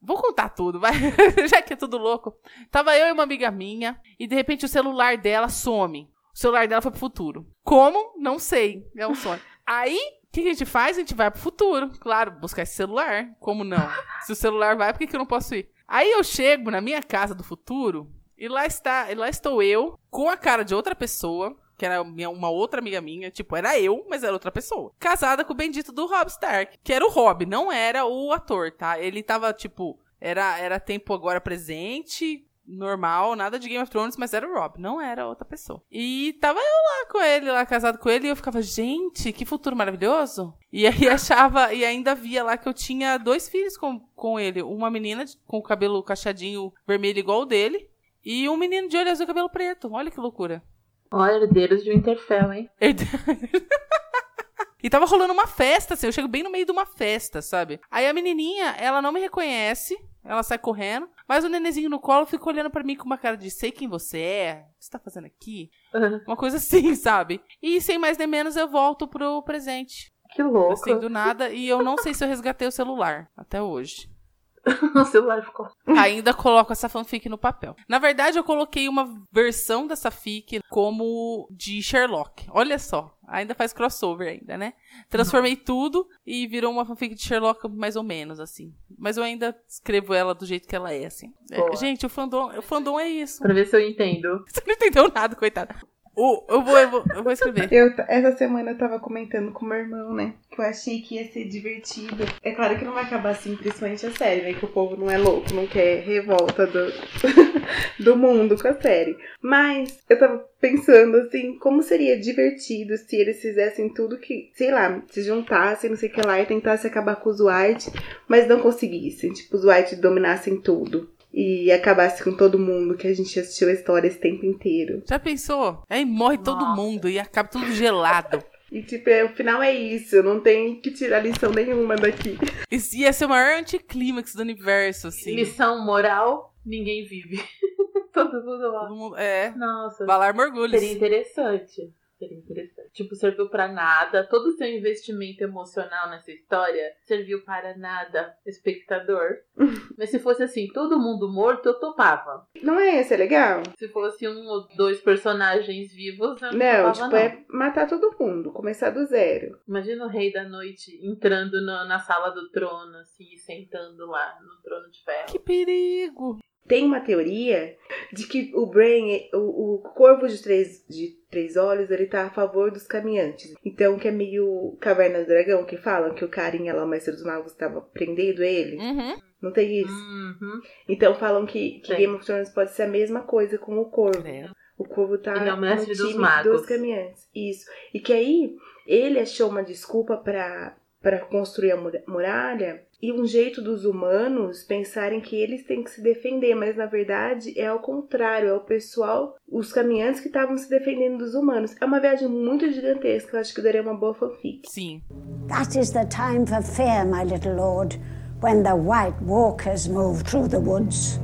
Vou contar tudo, vai. Já que é tudo louco. Tava eu e uma amiga minha, e de repente o celular dela some. O celular dela foi pro futuro. Como? Não sei. É um sonho. Aí, o que a gente faz? A gente vai pro futuro. Claro, buscar esse celular. Como não? Se o celular vai, por que, que eu não posso ir? Aí eu chego na minha casa do futuro, e lá está, e lá estou eu, com a cara de outra pessoa, que era minha- uma outra amiga minha, tipo, era eu, mas era outra pessoa. Casada com o bendito do Rob Stark, que era o Rob, não era o ator, tá? Ele tava, tipo, era, era tempo agora presente, normal, nada de Game of Thrones, mas era o Rob, não era outra pessoa. E tava eu lá com ele, lá casado com ele, e eu ficava, gente, que futuro maravilhoso. E aí achava, e ainda via lá que eu tinha dois filhos com, com ele. Uma menina com o cabelo cacheadinho vermelho igual o dele, e um menino de olho azul e cabelo preto. Olha que loucura. Olha, herdeiros de Winterfell, hein? E tava rolando uma festa, assim, eu chego bem no meio de uma festa, sabe? Aí a menininha, ela não me reconhece, ela sai correndo, mas o nenenzinho no colo fica olhando pra mim com uma cara de sei quem você é, o que você tá fazendo aqui? Uma coisa assim, sabe? E sem mais nem menos eu volto pro presente. Que louco. Assim, do nada, e eu não sei se eu resgatei o celular, até hoje. o celular ficou. Ainda coloco essa fanfic no papel. Na verdade, eu coloquei uma versão dessa fic como de Sherlock. Olha só, ainda faz crossover ainda, né? Transformei tudo e virou uma fanfic de Sherlock mais ou menos, assim. Mas eu ainda escrevo ela do jeito que ela é, assim. É, gente, o fandom, o fandom é isso. Pra ver se eu entendo. Você não entendeu nada, coitada. Eu, vou, eu, vou, eu vou escrever. Eu, essa semana eu tava comentando com meu irmão, né? Que eu achei que ia ser divertido. É claro que não vai acabar assim, principalmente a série, né? Que o povo não é louco, não quer revolta do, do mundo com a série. Mas eu tava pensando assim, como seria divertido se eles fizessem tudo que, sei lá, se juntassem, não sei o que lá, e tentassem acabar com os White, mas não conseguissem. Tipo, os White dominassem tudo e acabasse com todo mundo que a gente assistiu a história esse tempo inteiro. Já pensou? Aí morre todo Nossa. mundo e acaba tudo gelado. E tipo, é, o final é isso, não tem que tirar lição nenhuma daqui. Isso ia ser o maior anticlímax do universo, assim. Lição moral, ninguém vive. todo mundo lá. Todo mundo- É. Nossa, Valar mergulhos. seria interessante. Seria interessante. Tipo, serviu pra nada. Todo o seu investimento emocional nessa história serviu para nada, espectador. Mas se fosse assim, todo mundo morto, eu topava. Não é esse, é legal? Se fosse um ou dois personagens vivos, eu não, Não, topava, tipo, não. é matar todo mundo, começar do zero. Imagina o rei da noite entrando no- na sala do trono, assim, e sentando lá no trono de ferro. Que perigo. Tem uma teoria de que o Brain, o, o corvo de três, de três olhos, ele tá a favor dos caminhantes. Então, que é meio Caverna do Dragão, que falam que o carinha lá, o mestre dos magos, estava prendendo ele. Uhum. Não tem isso? Uhum. Então falam que, que. Game of Thrones pode ser a mesma coisa com o corvo. Credo. O corvo tá Ele é o mestre no dos magos. dos caminhantes. Isso. E que aí ele achou uma desculpa pra para construir a mura- muralha e um jeito dos humanos pensarem que eles têm que se defender, mas na verdade é ao contrário, é o pessoal, os caminhantes que estavam se defendendo dos humanos. É uma viagem muito gigantesca, eu acho que daria uma boa fanfic. Sim. That is the time for fear, my little lord, when the White Walkers move through the woods.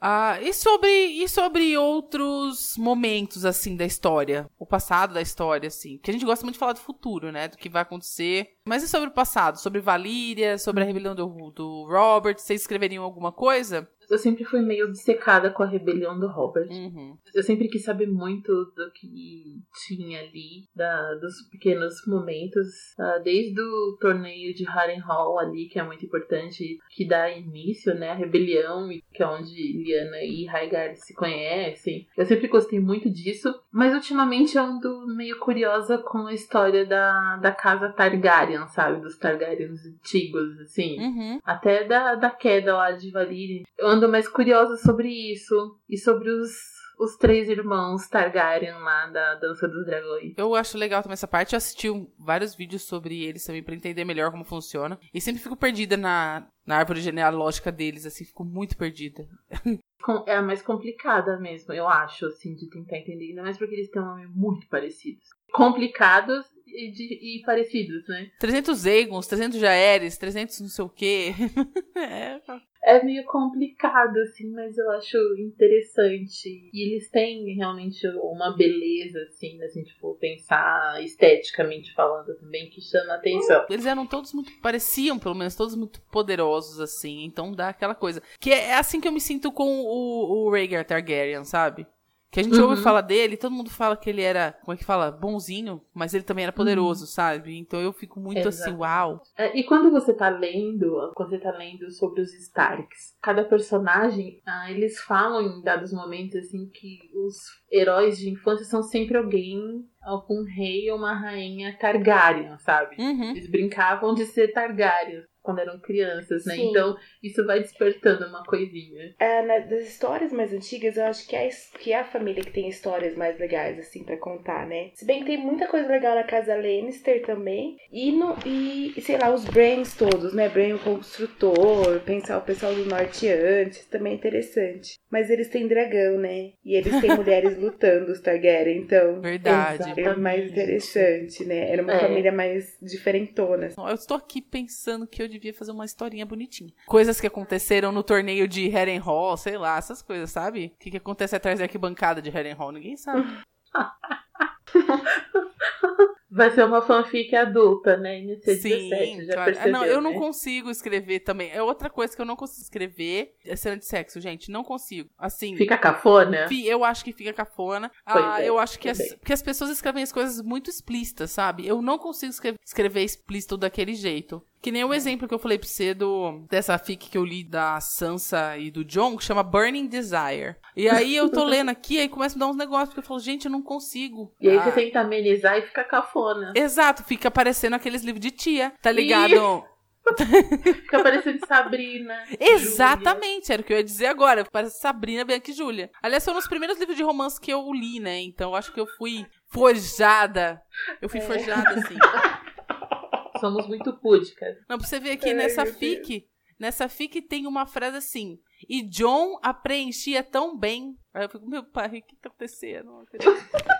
Ah, e sobre, e sobre outros momentos, assim, da história? O passado da história, assim. Porque a gente gosta muito de falar do futuro, né? Do que vai acontecer. Mas e sobre o passado? Sobre Valíria, sobre a rebelião do, do Robert? Vocês escreveriam alguma coisa? Eu sempre fui meio obcecada com a rebelião do Robert. Uhum. Eu sempre quis saber muito do que tinha ali, da, dos pequenos momentos, ah, desde o torneio de Harrenhal ali, que é muito importante, que dá início, né, à rebelião, que é onde Lyanna e Rhaegar se conhecem. Eu sempre gostei muito disso, mas ultimamente eu ando meio curiosa com a história da, da casa Targaryen, sabe, dos Targaryens antigos, assim. Uhum. Até da, da queda lá de Valyria. Eu ando mais curiosa sobre isso. E sobre os, os três irmãos Targaryen lá da Dança dos Dragões. Eu acho legal também essa parte. Eu assisti vários vídeos sobre eles também pra entender melhor como funciona. E sempre fico perdida na, na árvore genealógica deles, assim, fico muito perdida. É a mais complicada mesmo, eu acho, assim, de tentar entender. Ainda mais porque eles têm um nome muito parecidos. Complicados e, de- e parecidos, né? 300 Aegons, 300 Jaeres, 300 não sei o quê. é, É meio complicado, assim, mas eu acho interessante. E eles têm realmente uma beleza, assim, assim, tipo, pensar esteticamente falando também, que chama atenção. Eles eram todos muito. Pareciam, pelo menos, todos muito poderosos, assim. Então dá aquela coisa. Que é, é assim que eu me sinto com o, o Rhaegar Targaryen, sabe? Que a gente Uhum. ouve falar dele, todo mundo fala que ele era, como é que fala? Bonzinho, mas ele também era poderoso, sabe? Então eu fico muito assim, Exatamente. uau. É, E quando você tá lendo, quando você tá lendo sobre os Starks, cada personagem, ah, eles falam em dados momentos assim que os heróis de infância são sempre alguém, algum rei ou uma rainha Targaryen, sabe? Uhum. Eles brincavam de ser Targaryen quando eram crianças, né? Sim. Então isso vai despertando uma coisinha. É, na- das histórias mais antigas, eu acho que é, que é a família que tem histórias mais legais, assim, pra contar, né? Se bem que tem muita coisa legal na casa Lannister também. E, no, e, e, sei lá, os Brains todos, né? Brain o construtor, pensar o pessoal do norte antes, também é interessante. Mas eles têm dragão, né? E eles têm mulheres lutando, os Targaryen, então... Verdade. É mais interessante, né? Era uma É. família mais diferentona. Eu estou aqui pensando que eu devia fazer uma historinha bonitinha. Coisas que aconteceram no torneio de Harrenhal, sei lá, essas coisas, sabe? O que, que acontece atrás da arquibancada de Harrenhal? Ninguém sabe. Vai ser uma fanfic adulta, né? NC17, Sim, já claro. Ah, percebeu, não, eu não né? consigo escrever também. É outra coisa que eu não consigo escrever. É cena de sexo, gente. Não consigo. Assim. Fica cafona? Eu acho que fica cafona. Pois Ah, é, eu acho que as, que as pessoas escrevem as coisas muito explícitas, sabe? Eu não consigo escrever, escrever explícito daquele jeito. Que nem o exemplo que eu falei pra você do, dessa fic que eu li da Sansa e do John, que chama Burning Desire. E aí eu tô lendo aqui, aí começa a dar uns negócios, porque eu falo, gente, eu não consigo. E aí Ah, você tenta amenizar e fica cafona. Exato, fica aparecendo aqueles livros de tia, tá ligado? Fica parecendo Sabrina. Exatamente, era o que eu ia dizer agora. Parece Sabrina, Bianca e Júlia. Aliás, foram os primeiros livros de romance que eu li, né? Então acho que eu fui forjada. Eu fui É. forjada, assim. Somos muito púdicas. Não, pra você ver aqui Ai, nessa fic, nessa fic tem uma frase assim. E John a preenchia tão bem. Aí eu fico, meu pai, o que tá acontecendo?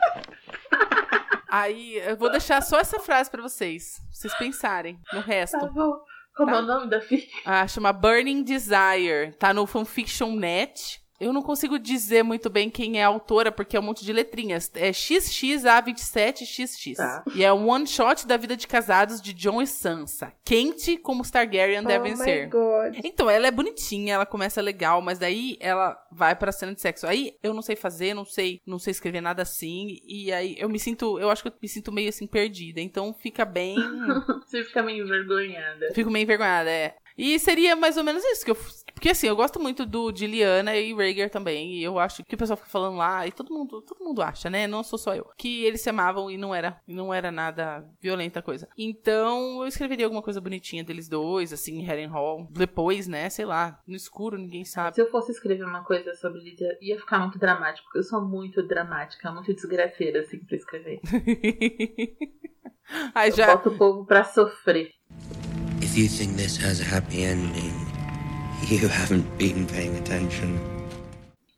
Não acredito." Aí eu vou deixar só essa frase pra vocês, pra vocês pensarem no resto. Tá bom. Como é o nome da fic? Ah, chama Burning Desire. Tá no Fanfiction Net. Eu não consigo dizer muito bem quem é a autora, porque é um monte de letrinhas. É XXA27XX. Tá. E é um one shot da vida de casados de Jon e Sansa. Quente como os Targaryen devem ser. Oh God. Então, ela é bonitinha, ela começa legal, mas daí ela vai pra cena de sexo. Aí eu não sei fazer, não sei, não sei escrever nada assim, e aí eu me sinto, eu acho que eu me sinto meio assim perdida. Então fica bem, Você fica meio envergonhada. fico meio envergonhada, é. E seria mais ou menos isso que eu porque assim, eu gosto muito do de Liana e Rhaegar também, e eu acho que o pessoal fica falando lá, e todo mundo, todo mundo acha, né? Não sou só eu, que eles se amavam e não era, e não era nada violenta a coisa. Então, eu escreveria alguma coisa bonitinha deles dois, assim, em Harrenhal, depois, né, sei lá, no escuro, ninguém sabe. Se eu fosse escrever uma coisa sobre Lídia, ia ficar muito dramático, porque eu sou muito dramática, muito desgraceira, assim, pra escrever. Eu já boto o povo pra sofrer. If you think this has a happy ending, you haven't been paying attention.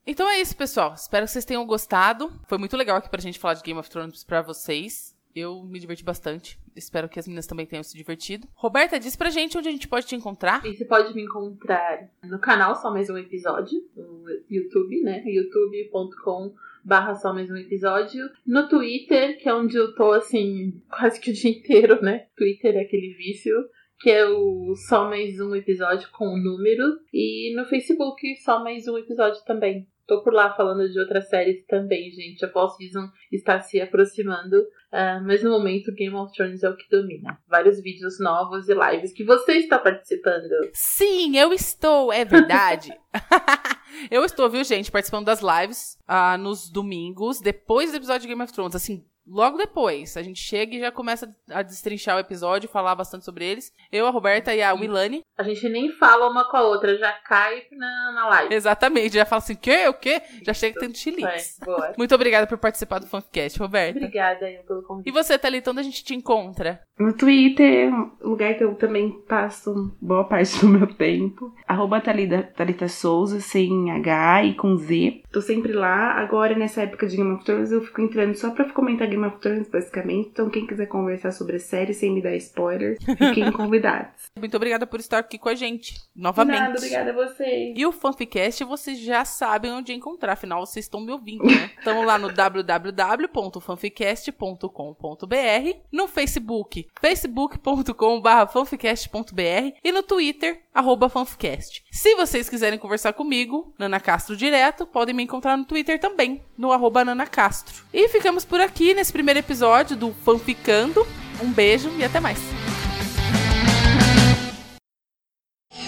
Então é isso, pessoal. Espero que vocês tenham gostado. Foi muito legal aqui pra gente falar de Game of Thrones pra vocês. Eu me diverti bastante. Espero que as meninas também tenham se divertido. Roberta, diz pra gente onde a gente pode te encontrar. E você pode me encontrar no canal Só Mais Um Episódio, no YouTube, né? youtube.com barra só mais um episódio. No Twitter, que é onde eu tô, assim, quase que o dia inteiro, né? Twitter é aquele vício. Que é o Só Mais Um Episódio com o número. E no Facebook, Só Mais Um Episódio também. Tô por lá falando de outras séries também, gente. A Post-Season está se aproximando. ah, mas no momento, Game of Thrones é o que domina. Vários vídeos novos e lives que você está participando. Sim, eu estou, é verdade. eu estou, viu, gente, participando das lives ah, nos domingos, depois do episódio de Game of Thrones. Assim, logo depois. A gente chega e já começa a destrinchar o episódio, falar bastante sobre eles. Eu, a Roberta e a Wilane. A gente nem fala uma com a outra, já cai na, na live. Exatamente, já fala assim, quê? O quê? Já chega tendo chiliques. É. Muito obrigada por participar do Funkcast, Roberta. Obrigada aí pelo convite. E você, Thalita, onde a gente te encontra? No Twitter, lugar que eu também passo boa parte do meu tempo. Arroba Thalita, Thalita Souza, sem H e com Z. Tô sempre lá. Agora, nessa época de Game of Thrones, eu fico entrando só pra comentar Game of Thrones, basicamente. Então, quem quiser conversar sobre a série sem me dar spoilers, fiquem convidados. Muito obrigada por estar aqui com a gente, novamente. Nada, obrigada a vocês. E o Fanficast, vocês já sabem onde encontrar, afinal vocês estão me ouvindo, né? Estamos lá no www.fanficast.com.br, no Facebook, facebook.com.br e no Twitter, arroba fanficast. Se vocês quiserem conversar comigo, Nana Castro direto, podem me encontrar no Twitter também, no arroba Nana Castro. E ficamos por aqui nesse primeiro episódio do Fanficando. Um beijo e até mais.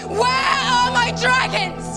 Where are my dragons?